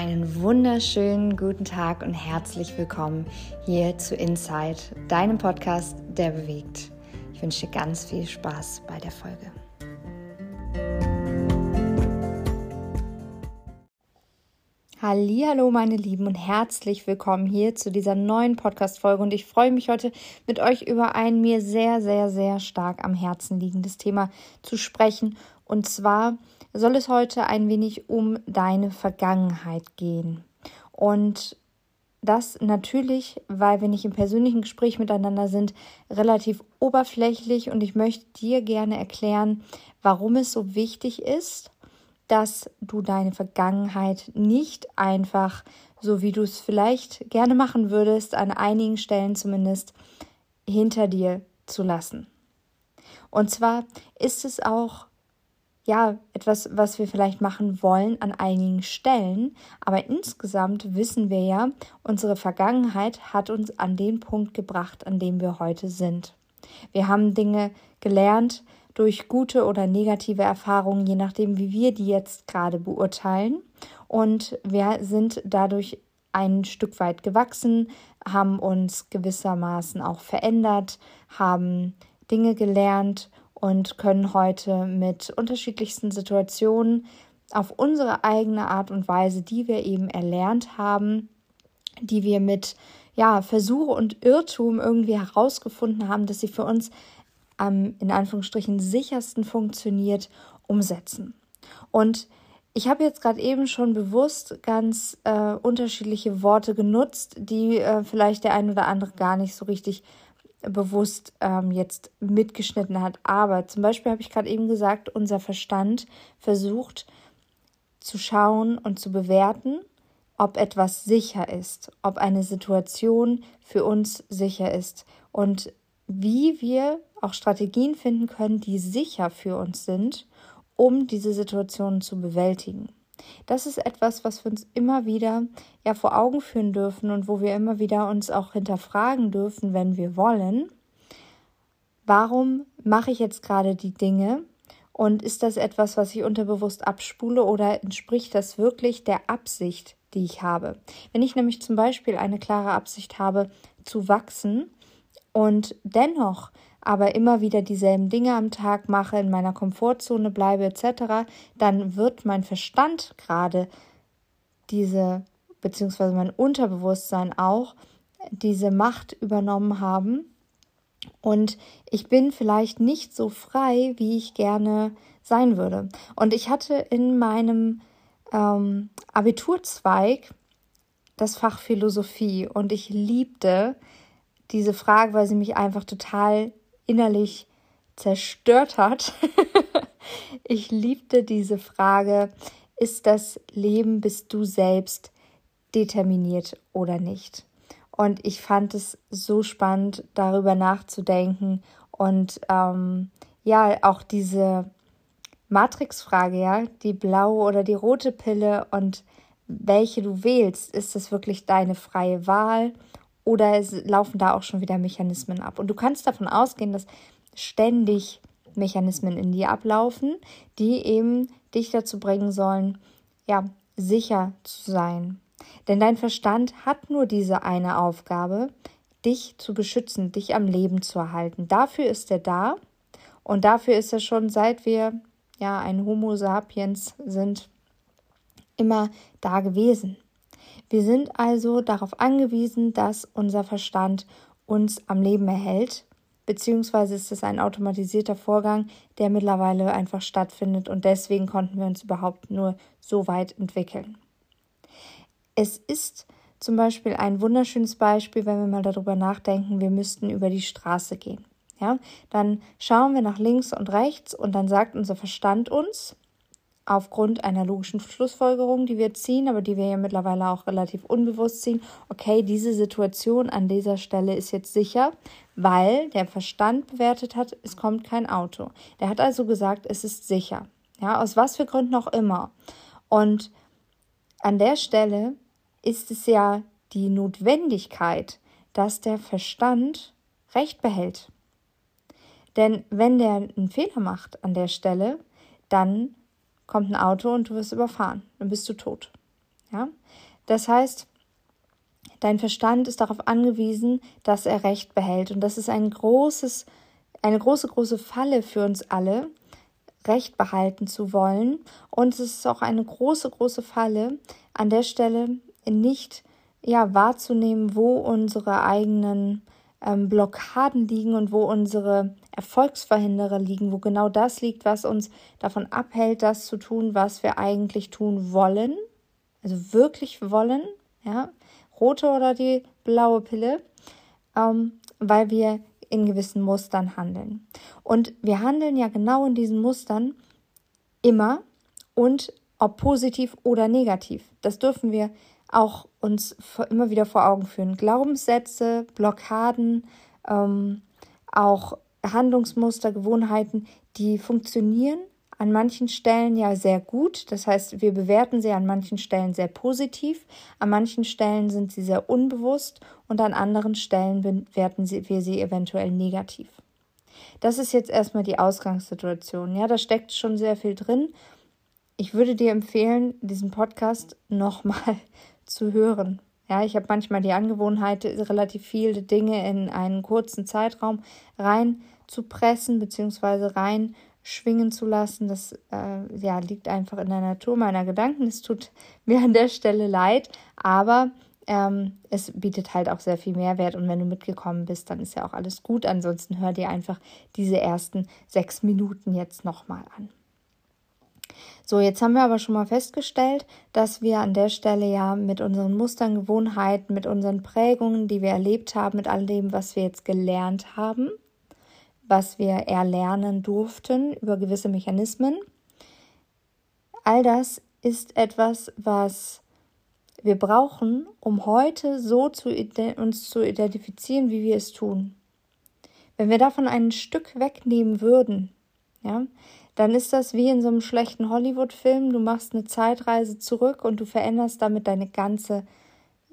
Einen wunderschönen guten Tag und herzlich willkommen hier zu Inside, deinem Podcast, der bewegt. Ich wünsche dir ganz viel Spaß bei der Folge. Hallo, meine Lieben und herzlich willkommen hier zu dieser neuen Podcast Folge und ich freue mich heute mit euch über ein mir sehr sehr sehr stark am Herzen liegendes Thema zu sprechen und zwar soll es heute ein wenig um deine Vergangenheit gehen. Und das natürlich, weil wir nicht im persönlichen Gespräch miteinander sind, relativ oberflächlich und ich möchte dir gerne erklären, warum es so wichtig ist, dass du deine Vergangenheit nicht einfach, so wie du es vielleicht gerne machen würdest, an einigen Stellen zumindest, hinter dir zu lassen. Und zwar ist es auch ja, etwas, was wir vielleicht machen wollen an einigen Stellen. Aber insgesamt wissen wir ja, unsere Vergangenheit hat uns an den Punkt gebracht, an dem wir heute sind. Wir haben Dinge gelernt durch gute oder negative Erfahrungen, je nachdem, wie wir die jetzt gerade beurteilen. Und wir sind dadurch ein Stück weit gewachsen, haben uns gewissermaßen auch verändert, haben Dinge gelernt und können heute mit unterschiedlichsten Situationen auf unsere eigene Art und Weise, die wir eben erlernt haben, die wir mit ja, Versuche und Irrtum irgendwie herausgefunden haben, dass sie für uns am in Anführungsstrichen sichersten funktioniert, umsetzen. Und ich habe jetzt gerade eben schon bewusst ganz äh, unterschiedliche Worte genutzt, die äh, vielleicht der ein oder andere gar nicht so richtig bewusst ähm, jetzt mitgeschnitten hat. Aber zum Beispiel habe ich gerade eben gesagt, unser Verstand versucht zu schauen und zu bewerten, ob etwas sicher ist, ob eine Situation für uns sicher ist und wie wir auch Strategien finden können, die sicher für uns sind, um diese Situation zu bewältigen. Das ist etwas, was wir uns immer wieder ja vor Augen führen dürfen und wo wir immer wieder uns auch hinterfragen dürfen, wenn wir wollen. Warum mache ich jetzt gerade die Dinge? Und ist das etwas, was ich unterbewusst abspule oder entspricht das wirklich der Absicht, die ich habe? Wenn ich nämlich zum Beispiel eine klare Absicht habe, zu wachsen und dennoch aber immer wieder dieselben Dinge am Tag mache, in meiner Komfortzone bleibe etc., dann wird mein Verstand gerade diese, beziehungsweise mein Unterbewusstsein auch, diese Macht übernommen haben. Und ich bin vielleicht nicht so frei, wie ich gerne sein würde. Und ich hatte in meinem ähm, Abiturzweig das Fach Philosophie und ich liebte diese Frage, weil sie mich einfach total innerlich zerstört hat. ich liebte diese Frage, ist das Leben, bist du selbst determiniert oder nicht? Und ich fand es so spannend, darüber nachzudenken und ähm, ja, auch diese Matrix-Frage, ja, die blaue oder die rote Pille und welche du wählst, ist das wirklich deine freie Wahl oder es laufen da auch schon wieder Mechanismen ab. Und du kannst davon ausgehen, dass ständig Mechanismen in dir ablaufen, die eben dich dazu bringen sollen, ja, sicher zu sein. Denn dein Verstand hat nur diese eine Aufgabe, dich zu beschützen, dich am Leben zu erhalten. Dafür ist er da und dafür ist er schon seit wir ja ein Homo sapiens sind immer da gewesen. Wir sind also darauf angewiesen, dass unser Verstand uns am Leben erhält, beziehungsweise ist es ein automatisierter Vorgang, der mittlerweile einfach stattfindet und deswegen konnten wir uns überhaupt nur so weit entwickeln. Es ist zum Beispiel ein wunderschönes Beispiel, wenn wir mal darüber nachdenken, wir müssten über die Straße gehen. Ja, dann schauen wir nach links und rechts und dann sagt unser Verstand uns, aufgrund einer logischen Schlussfolgerung, die wir ziehen, aber die wir ja mittlerweile auch relativ unbewusst ziehen, okay, diese Situation an dieser Stelle ist jetzt sicher, weil der Verstand bewertet hat, es kommt kein Auto. Der hat also gesagt, es ist sicher. Ja, aus was für Gründen auch immer. Und an der Stelle ist es ja die Notwendigkeit, dass der Verstand Recht behält. Denn wenn der einen Fehler macht an der Stelle, dann kommt ein Auto und du wirst überfahren. Dann bist du tot. Ja? Das heißt, dein Verstand ist darauf angewiesen, dass er Recht behält. Und das ist ein großes, eine große, große Falle für uns alle, Recht behalten zu wollen. Und es ist auch eine große, große Falle, an der Stelle nicht ja, wahrzunehmen, wo unsere eigenen ähm, Blockaden liegen und wo unsere Erfolgsverhinderer liegen, wo genau das liegt, was uns davon abhält, das zu tun, was wir eigentlich tun wollen, also wirklich wollen, ja, rote oder die blaue Pille, ähm, weil wir in gewissen Mustern handeln. Und wir handeln ja genau in diesen Mustern immer und ob positiv oder negativ. Das dürfen wir auch uns immer wieder vor Augen führen. Glaubenssätze, Blockaden, ähm, auch Handlungsmuster, Gewohnheiten, die funktionieren an manchen Stellen ja sehr gut. Das heißt, wir bewerten sie an manchen Stellen sehr positiv, an manchen Stellen sind sie sehr unbewusst und an anderen Stellen bewerten wir sie eventuell negativ. Das ist jetzt erstmal die Ausgangssituation. Ja, da steckt schon sehr viel drin. Ich würde dir empfehlen, diesen Podcast nochmal zu hören. Ja, ich habe manchmal die Angewohnheit, relativ viele Dinge in einen kurzen Zeitraum rein zu pressen bzw. rein schwingen zu lassen. Das äh, ja, liegt einfach in der Natur meiner Gedanken. Es tut mir an der Stelle leid, aber ähm, es bietet halt auch sehr viel Mehrwert. Und wenn du mitgekommen bist, dann ist ja auch alles gut. Ansonsten hör dir einfach diese ersten sechs Minuten jetzt nochmal an. So, jetzt haben wir aber schon mal festgestellt, dass wir an der Stelle ja mit unseren Mustern, Gewohnheiten, mit unseren Prägungen, die wir erlebt haben, mit all dem, was wir jetzt gelernt haben, was wir erlernen durften über gewisse Mechanismen, all das ist etwas, was wir brauchen, um heute so zu uns zu identifizieren, wie wir es tun. Wenn wir davon ein Stück wegnehmen würden, ja, dann ist das wie in so einem schlechten Hollywood-Film. Du machst eine Zeitreise zurück und du veränderst damit deine ganze,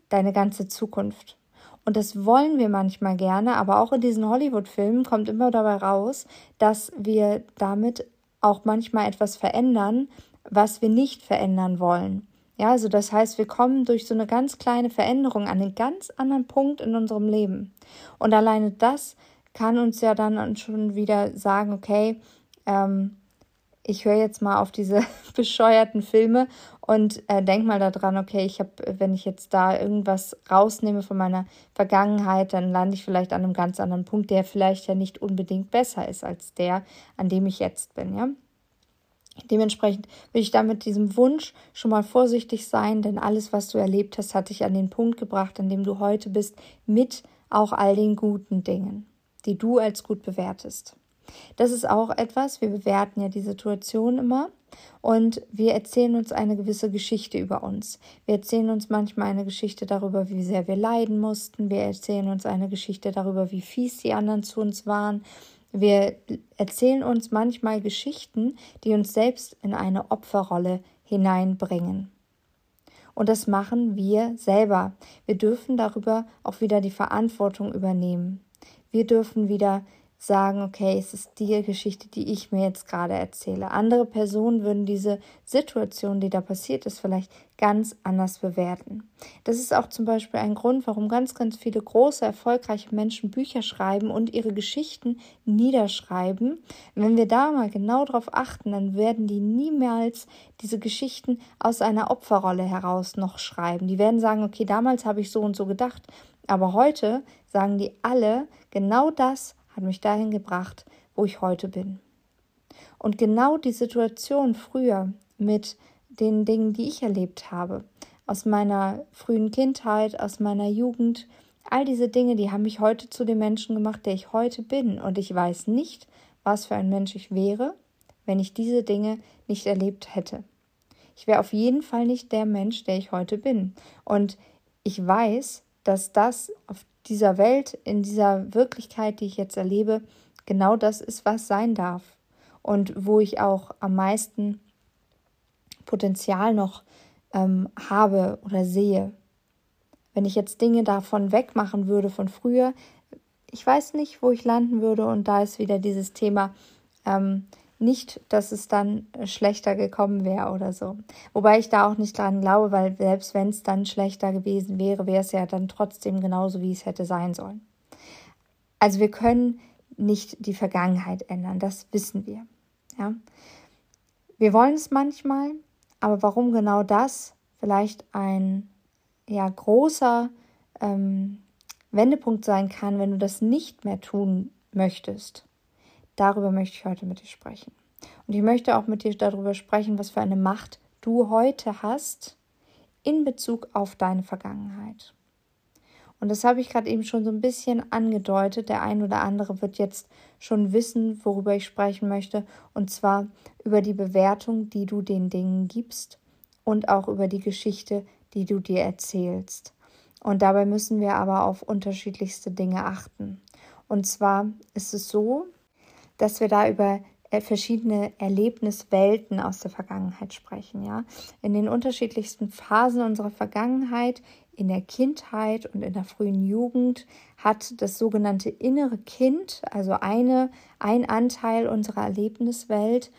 deine ganze Zukunft. Und das wollen wir manchmal gerne, aber auch in diesen Hollywood-Filmen kommt immer dabei raus, dass wir damit auch manchmal etwas verändern, was wir nicht verändern wollen. Ja, also das heißt, wir kommen durch so eine ganz kleine Veränderung an einen ganz anderen Punkt in unserem Leben. Und alleine das kann uns ja dann schon wieder sagen, okay, ähm, ich höre jetzt mal auf diese bescheuerten Filme und äh, denk mal daran, okay, ich habe, wenn ich jetzt da irgendwas rausnehme von meiner Vergangenheit, dann lande ich vielleicht an einem ganz anderen Punkt, der vielleicht ja nicht unbedingt besser ist als der, an dem ich jetzt bin, ja. Dementsprechend will ich da mit diesem Wunsch schon mal vorsichtig sein, denn alles, was du erlebt hast, hat dich an den Punkt gebracht, an dem du heute bist, mit auch all den guten Dingen, die du als gut bewertest. Das ist auch etwas, wir bewerten ja die Situation immer und wir erzählen uns eine gewisse Geschichte über uns. Wir erzählen uns manchmal eine Geschichte darüber, wie sehr wir leiden mussten. Wir erzählen uns eine Geschichte darüber, wie fies die anderen zu uns waren. Wir erzählen uns manchmal Geschichten, die uns selbst in eine Opferrolle hineinbringen. Und das machen wir selber. Wir dürfen darüber auch wieder die Verantwortung übernehmen. Wir dürfen wieder sagen, okay, es ist die Geschichte, die ich mir jetzt gerade erzähle. Andere Personen würden diese Situation, die da passiert ist, vielleicht ganz anders bewerten. Das ist auch zum Beispiel ein Grund, warum ganz, ganz viele große, erfolgreiche Menschen Bücher schreiben und ihre Geschichten niederschreiben. Wenn wir da mal genau drauf achten, dann werden die niemals diese Geschichten aus einer Opferrolle heraus noch schreiben. Die werden sagen, okay, damals habe ich so und so gedacht, aber heute sagen die alle genau das, hat mich dahin gebracht, wo ich heute bin. Und genau die Situation früher mit den Dingen, die ich erlebt habe, aus meiner frühen Kindheit, aus meiner Jugend, all diese Dinge, die haben mich heute zu dem Menschen gemacht, der ich heute bin. Und ich weiß nicht, was für ein Mensch ich wäre, wenn ich diese Dinge nicht erlebt hätte. Ich wäre auf jeden Fall nicht der Mensch, der ich heute bin. Und ich weiß, dass das auf dieser Welt, in dieser Wirklichkeit, die ich jetzt erlebe, genau das ist, was sein darf. Und wo ich auch am meisten Potenzial noch ähm, habe oder sehe. Wenn ich jetzt Dinge davon wegmachen würde von früher, ich weiß nicht, wo ich landen würde. Und da ist wieder dieses Thema, ähm, nicht, dass es dann schlechter gekommen wäre oder so. Wobei ich da auch nicht dran glaube, weil selbst wenn es dann schlechter gewesen wäre, wäre es ja dann trotzdem genauso, wie es hätte sein sollen. Also wir können nicht die Vergangenheit ändern, das wissen wir. Ja? Wir wollen es manchmal, aber warum genau das vielleicht ein ja, großer ähm, Wendepunkt sein kann, wenn du das nicht mehr tun möchtest, darüber möchte ich heute mit dir sprechen. Und ich möchte auch mit dir darüber sprechen, was für eine Macht du heute hast in Bezug auf deine Vergangenheit. Und das habe ich gerade eben schon so ein bisschen angedeutet. Der ein oder andere wird jetzt schon wissen, worüber ich sprechen möchte. Und zwar über die Bewertung, die du den Dingen gibst und auch über die Geschichte, die du dir erzählst. Und dabei müssen wir aber auf unterschiedlichste Dinge achten. Und zwar ist es so, dass wir da über äh, verschiedene Erlebniswelten aus der Vergangenheit sprechen, ja. In den unterschiedlichsten Phasen unserer Vergangenheit, in der Kindheit und in der frühen Jugend hat das sogenannte innere Kind, also eine, ein Anteil unserer Erlebniswelt,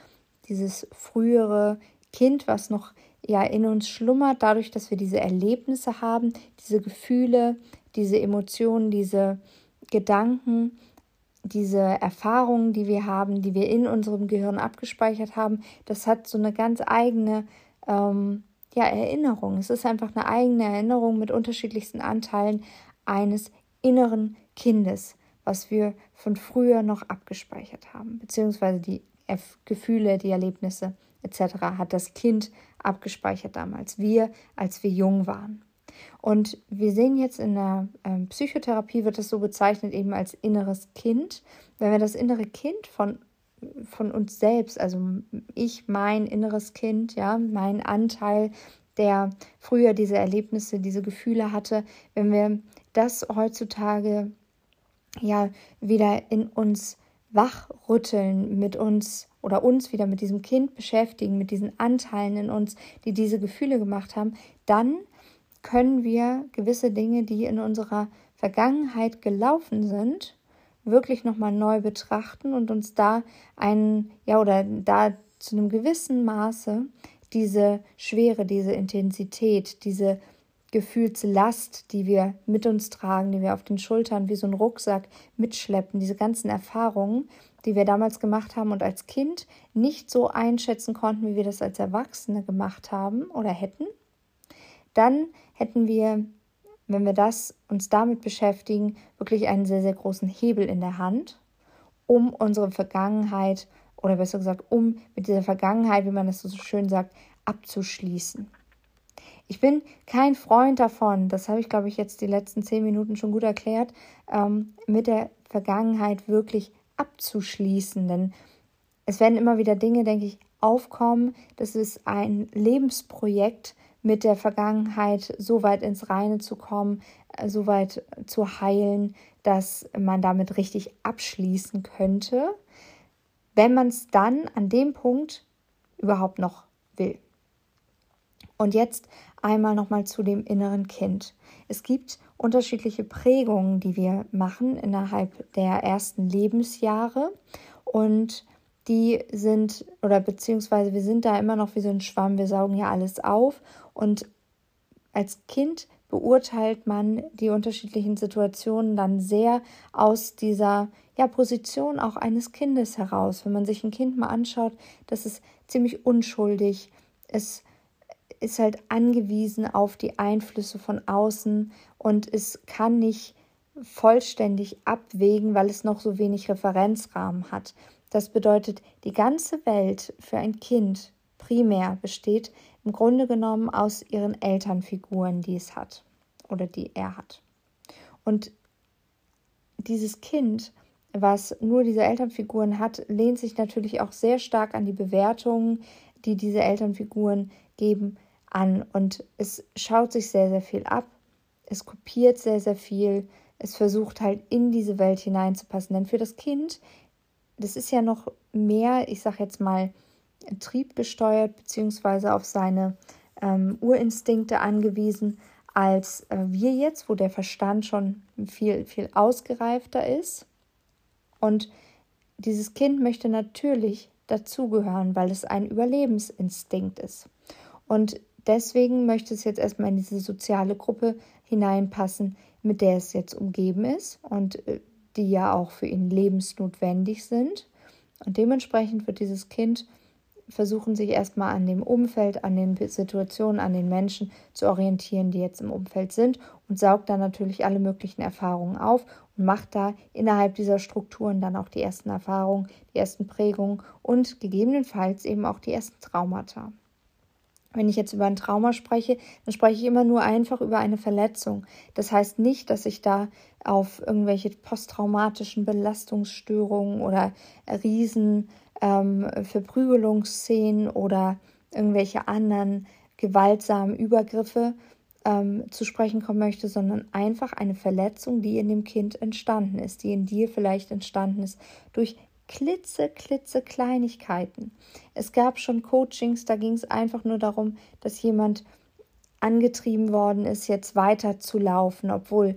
dieses frühere Kind, was noch ja in uns schlummert, dadurch, dass wir diese Erlebnisse haben, diese Gefühle, diese Emotionen, diese Gedanken, diese Erfahrungen, die wir haben, die wir in unserem Gehirn abgespeichert haben, das hat so eine ganz eigene ähm, ja, Erinnerung. Es ist einfach eine eigene Erinnerung mit unterschiedlichsten Anteilen eines inneren Kindes, was wir von früher noch abgespeichert haben, beziehungsweise die Gefühle, die Erlebnisse etc. hat das Kind abgespeichert damals, wir, als wir jung waren. Und wir sehen jetzt in der ähm, Psychotherapie wird das so bezeichnet eben als inneres Kind. Wenn wir das innere Kind von von uns selbst, also ich, mein inneres Kind, ja, mein Anteil, der früher diese Erlebnisse, diese Gefühle hatte, wenn wir das heutzutage ja wieder in uns wachrütteln, mit uns oder uns wieder mit diesem Kind beschäftigen, mit diesen Anteilen in uns, die diese Gefühle gemacht haben, dann können wir gewisse Dinge, die in unserer Vergangenheit gelaufen sind, wirklich nochmal neu betrachten und uns da einen, ja, oder da zu einem gewissen Maße diese Schwere, diese Intensität, diese Gefühlslast, die wir mit uns tragen, die wir auf den Schultern wie so ein Rucksack mitschleppen, diese ganzen Erfahrungen, die wir damals gemacht haben und als Kind nicht so einschätzen konnten, wie wir das als Erwachsene gemacht haben oder hätten, dann hätten wir wenn wir das uns damit beschäftigen, wirklich einen sehr, sehr großen Hebel in der Hand, um unsere Vergangenheit oder besser gesagt, um mit dieser Vergangenheit, wie man das so schön sagt, abzuschließen. Ich bin kein Freund davon, das habe ich, glaube ich, jetzt die letzten zehn Minuten schon gut erklärt, ähm, mit der Vergangenheit wirklich abzuschließen. Denn es werden immer wieder Dinge, denke ich, aufkommen. Das ist ein Lebensprojekt, mit der Vergangenheit so weit ins Reine zu kommen, äh, so weit zu heilen, dass man damit richtig abschließen könnte, wenn man es dann an dem Punkt überhaupt noch will. Und jetzt einmal nochmal zu dem inneren Kind. Es gibt unterschiedliche Prägungen, die wir machen innerhalb der ersten Lebensjahre und die sind, oder beziehungsweise wir sind da immer noch wie so ein Schwamm, wir saugen ja alles auf und als Kind beurteilt man die unterschiedlichen Situationen dann sehr aus dieser ja, Position auch eines Kindes heraus. Wenn man sich ein Kind mal anschaut, das ist ziemlich unschuldig. Es ist halt angewiesen auf die Einflüsse von außen und es kann nicht vollständig abwägen, weil es noch so wenig Referenzrahmen hat. Das bedeutet, die ganze Welt für ein Kind primär besteht im Grunde genommen aus ihren Elternfiguren, die es hat oder die er hat. Und dieses Kind, was nur diese Elternfiguren hat, lehnt sich natürlich auch sehr stark an die Bewertungen, die diese Elternfiguren geben, an. Und es schaut sich sehr, sehr viel ab. Es kopiert sehr, sehr viel. Es versucht halt in diese Welt hineinzupassen. Denn für das Kind das ist ja noch mehr, ich sag jetzt mal, triebgesteuert beziehungsweise auf seine ähm, Urinstinkte angewiesen als äh, wir jetzt, wo der Verstand schon viel, viel ausgereifter ist. Und dieses Kind möchte natürlich dazugehören, weil es ein Überlebensinstinkt ist. Und deswegen möchte es jetzt erstmal in diese soziale Gruppe hineinpassen, mit der es jetzt umgeben ist und äh, die ja auch für ihn lebensnotwendig sind. Und dementsprechend wird dieses Kind versuchen, sich erstmal an dem Umfeld, an den Situationen, an den Menschen zu orientieren, die jetzt im Umfeld sind und saugt dann natürlich alle möglichen Erfahrungen auf und macht da innerhalb dieser Strukturen dann auch die ersten Erfahrungen, die ersten Prägungen und gegebenenfalls eben auch die ersten Traumata. Wenn ich jetzt über ein Trauma spreche, dann spreche ich immer nur einfach über eine Verletzung. Das heißt nicht, dass ich da auf irgendwelche posttraumatischen Belastungsstörungen oder riesen ähm, Verprügelungsszenen oder irgendwelche anderen gewaltsamen Übergriffe ähm, zu sprechen kommen möchte, sondern einfach eine Verletzung, die in dem Kind entstanden ist, die in dir vielleicht entstanden ist durch klitze, klitze Kleinigkeiten. Es gab schon Coachings, da ging es einfach nur darum, dass jemand angetrieben worden ist, jetzt weiter zu laufen, obwohl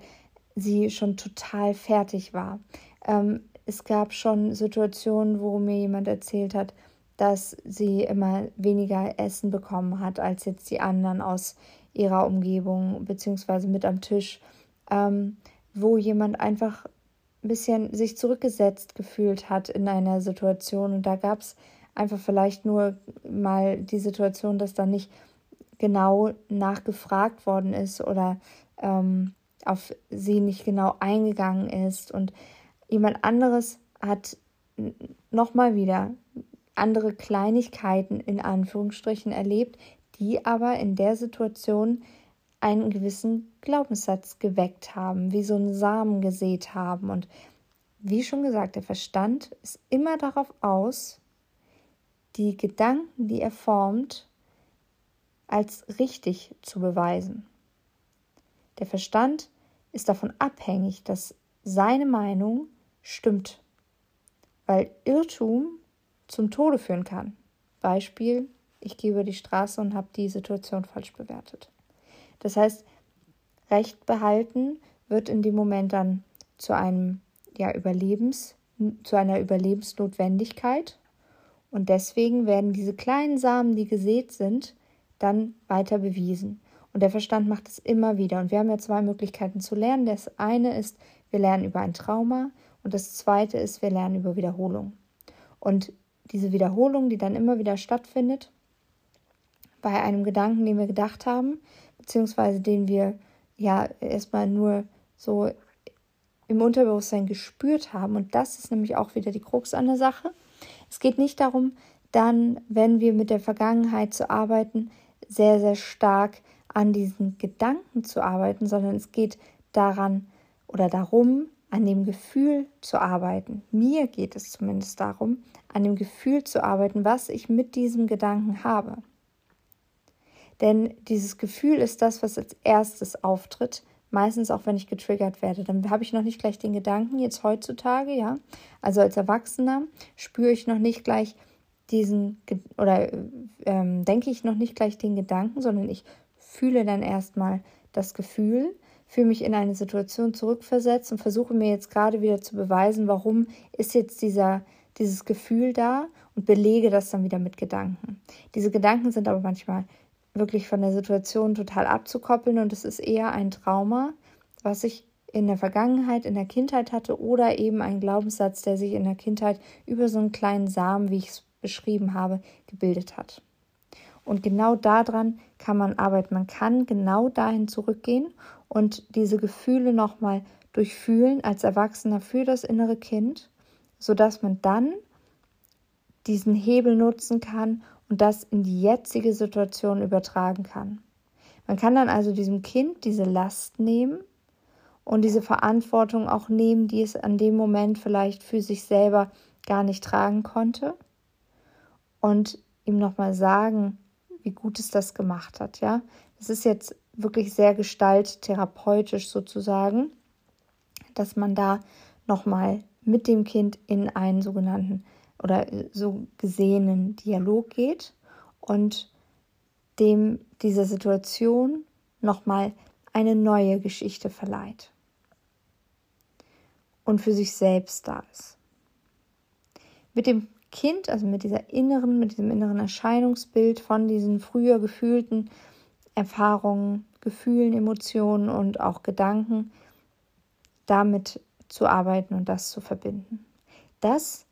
sie schon total fertig war. Ähm, es gab schon Situationen, wo mir jemand erzählt hat, dass sie immer weniger Essen bekommen hat als jetzt die anderen aus ihrer Umgebung beziehungsweise mit am Tisch, ähm, wo jemand einfach bisschen sich zurückgesetzt gefühlt hat in einer Situation. Und da gab es einfach vielleicht nur mal die Situation, dass da nicht genau nachgefragt worden ist oder ähm, auf sie nicht genau eingegangen ist. Und jemand anderes hat nochmal wieder andere Kleinigkeiten in Anführungsstrichen erlebt, die aber in der Situation einen gewissen Glaubenssatz geweckt haben, wie so einen Samen gesät haben. Und wie schon gesagt, der Verstand ist immer darauf aus, die Gedanken, die er formt, als richtig zu beweisen. Der Verstand ist davon abhängig, dass seine Meinung stimmt, weil Irrtum zum Tode führen kann. Beispiel, ich gehe über die Straße und habe die Situation falsch bewertet. Das heißt, Recht behalten wird in dem Moment dann zu einem ja, Überlebens, zu einer Überlebensnotwendigkeit. Und deswegen werden diese kleinen Samen, die gesät sind, dann weiter bewiesen. Und der Verstand macht es immer wieder. Und wir haben ja zwei Möglichkeiten zu lernen. Das eine ist, wir lernen über ein Trauma. Und das zweite ist, wir lernen über Wiederholung. Und diese Wiederholung, die dann immer wieder stattfindet, bei einem Gedanken, den wir gedacht haben, beziehungsweise den wir ja erstmal nur so im Unterbewusstsein gespürt haben. Und das ist nämlich auch wieder die Krux an der Sache. Es geht nicht darum, dann, wenn wir mit der Vergangenheit zu arbeiten, sehr, sehr stark an diesen Gedanken zu arbeiten, sondern es geht daran oder darum, an dem Gefühl zu arbeiten. Mir geht es zumindest darum, an dem Gefühl zu arbeiten, was ich mit diesem Gedanken habe. Denn dieses Gefühl ist das, was als erstes auftritt. Meistens auch, wenn ich getriggert werde. Dann habe ich noch nicht gleich den Gedanken, jetzt heutzutage, ja. Also als Erwachsener spüre ich noch nicht gleich diesen, oder ähm, denke ich noch nicht gleich den Gedanken, sondern ich fühle dann erstmal das Gefühl, fühle mich in eine Situation zurückversetzt und versuche mir jetzt gerade wieder zu beweisen, warum ist jetzt dieser, dieses Gefühl da und belege das dann wieder mit Gedanken. Diese Gedanken sind aber manchmal wirklich von der Situation total abzukoppeln und es ist eher ein Trauma, was ich in der Vergangenheit, in der Kindheit hatte oder eben ein Glaubenssatz, der sich in der Kindheit über so einen kleinen Samen, wie ich es beschrieben habe, gebildet hat. Und genau daran kann man arbeiten. Man kann genau dahin zurückgehen und diese Gefühle nochmal durchfühlen als Erwachsener für das innere Kind, sodass man dann diesen Hebel nutzen kann und das in die jetzige Situation übertragen kann. Man kann dann also diesem Kind diese Last nehmen und diese Verantwortung auch nehmen, die es an dem Moment vielleicht für sich selber gar nicht tragen konnte und ihm nochmal sagen, wie gut es das gemacht hat, ja. Es ist jetzt wirklich sehr gestalttherapeutisch sozusagen, dass man da nochmal mit dem Kind in einen sogenannten oder äh, so gesehenen Dialog geht und dem dieser Situation nochmal eine neue Geschichte verleiht und für sich selbst da ist. Mit dem Kind, also mit dieser inneren, mit diesem inneren Erscheinungsbild von diesen früher gefühlten Erfahrungen, Gefühlen, Emotionen und auch Gedanken, damit zu arbeiten und das zu verbinden. Das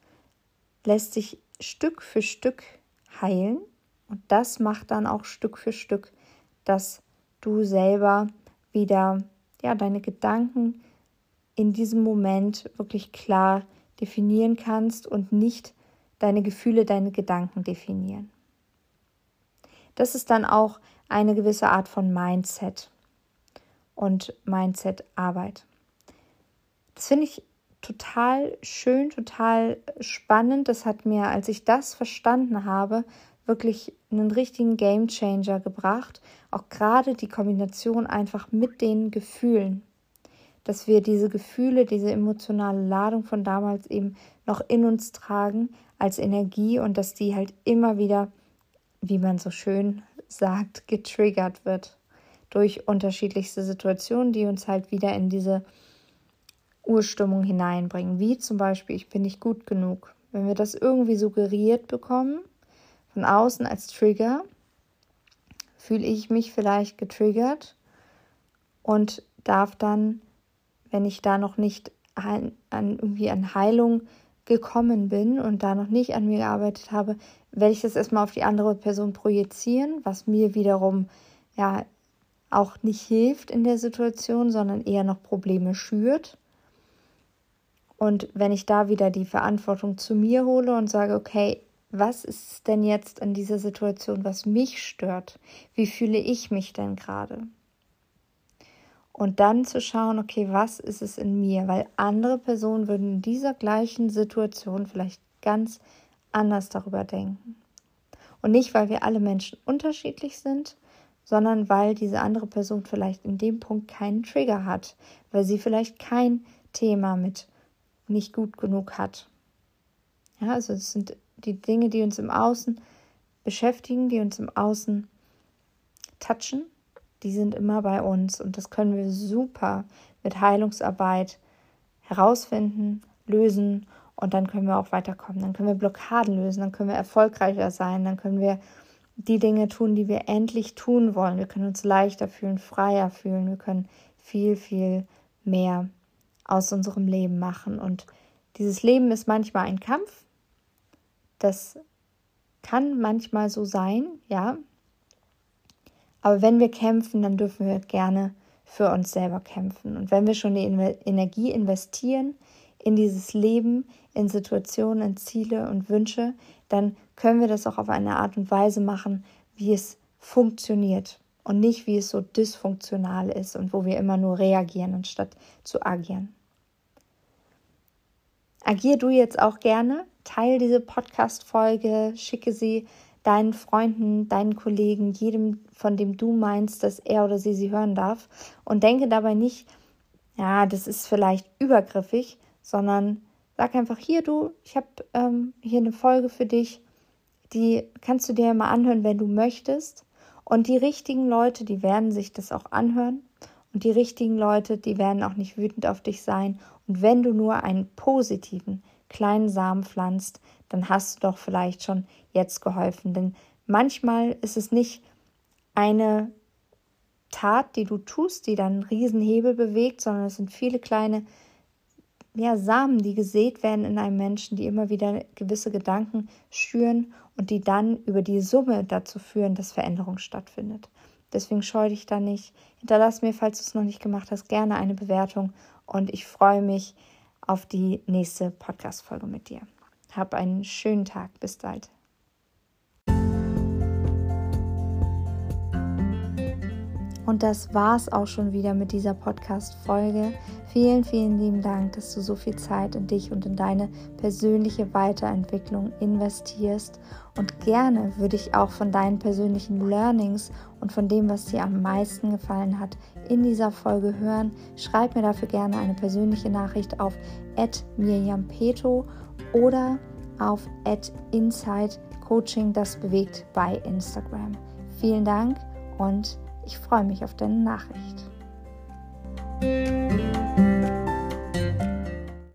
lässt sich Stück für Stück heilen und das macht dann auch Stück für Stück, dass du selber wieder ja deine Gedanken in diesem Moment wirklich klar definieren kannst und nicht deine Gefühle, deine Gedanken definieren. Das ist dann auch eine gewisse Art von Mindset und Mindset-Arbeit. Das finde ich total schön, total spannend. Das hat mir, als ich das verstanden habe, wirklich einen richtigen Game Changer gebracht. Auch gerade die Kombination einfach mit den Gefühlen. Dass wir diese Gefühle, diese emotionale Ladung von damals eben noch in uns tragen als Energie und dass die halt immer wieder, wie man so schön sagt, getriggert wird durch unterschiedlichste Situationen, die uns halt wieder in diese Urstimmung hineinbringen. Wie zum Beispiel, ich bin nicht gut genug. Wenn wir das irgendwie suggeriert bekommen, von außen als Trigger, fühle ich mich vielleicht getriggert und darf dann, wenn ich da noch nicht an, an irgendwie an Heilung gekommen bin und da noch nicht an mir gearbeitet habe, werde ich das erstmal auf die andere Person projizieren, was mir wiederum ja auch nicht hilft in der Situation, sondern eher noch Probleme schürt. Und wenn ich da wieder die Verantwortung zu mir hole und sage, okay, was ist denn jetzt an dieser Situation, was mich stört? Wie fühle ich mich denn gerade? Und dann zu schauen, okay, was ist es in mir? Weil andere Personen würden in dieser gleichen Situation vielleicht ganz anders darüber denken. Und nicht, weil wir alle Menschen unterschiedlich sind, sondern weil diese andere Person vielleicht in dem Punkt keinen Trigger hat, weil sie vielleicht kein Thema mit nicht gut genug hat. Ja, also es sind die Dinge, die uns im Außen beschäftigen, die uns im Außen touchen, die sind immer bei uns und das können wir super mit Heilungsarbeit herausfinden, lösen und dann können wir auch weiterkommen. Dann können wir Blockaden lösen, dann können wir erfolgreicher sein, dann können wir die Dinge tun, die wir endlich tun wollen. Wir können uns leichter fühlen, freier fühlen, wir können viel, viel mehr aus unserem Leben machen. Und dieses Leben ist manchmal ein Kampf, das kann manchmal so sein, ja. Aber wenn wir kämpfen, dann dürfen wir gerne für uns selber kämpfen. Und wenn wir schon die Energie investieren in dieses Leben, in Situationen, in Ziele und Wünsche, dann können wir das auch auf eine Art und Weise machen, wie es funktioniert und nicht wie es so dysfunktional ist und wo wir immer nur reagieren anstatt zu agieren. Agier du jetzt auch gerne, teile diese Podcast-Folge, schicke sie deinen Freunden, deinen Kollegen, jedem, von dem du meinst, dass er oder sie sie hören darf. Und denke dabei nicht, ja, das ist vielleicht übergriffig, sondern sag einfach, hier du, ich habe ähm, hier eine Folge für dich, die kannst du dir mal anhören, wenn du möchtest. Und die richtigen Leute, die werden sich das auch anhören. Und die richtigen Leute, die werden auch nicht wütend auf dich sein und wenn du nur einen positiven kleinen Samen pflanzt, dann hast du doch vielleicht schon jetzt geholfen. Denn manchmal ist es nicht eine Tat, die du tust, die dann einen Riesenhebel bewegt, sondern es sind viele kleine ja, Samen, die gesät werden in einem Menschen, die immer wieder gewisse Gedanken schüren und die dann über die Summe dazu führen, dass Veränderung stattfindet. Deswegen scheu dich da nicht. Hinterlass mir, falls du es noch nicht gemacht hast, gerne eine Bewertung und ich freue mich auf die nächste Podcast-Folge mit dir. Hab einen schönen Tag. Bis bald. Und das war's auch schon wieder mit dieser Podcast-Folge. Vielen, vielen lieben Dank, dass du so viel Zeit in dich und in deine persönliche Weiterentwicklung investierst. Und gerne würde ich auch von deinen persönlichen Learnings und von dem, was dir am meisten gefallen hat, in dieser Folge hören. Schreib mir dafür gerne eine persönliche Nachricht auf mirjampeto oder auf inside coaching das bewegt bei Instagram. Vielen Dank und ich freue mich auf deine Nachricht.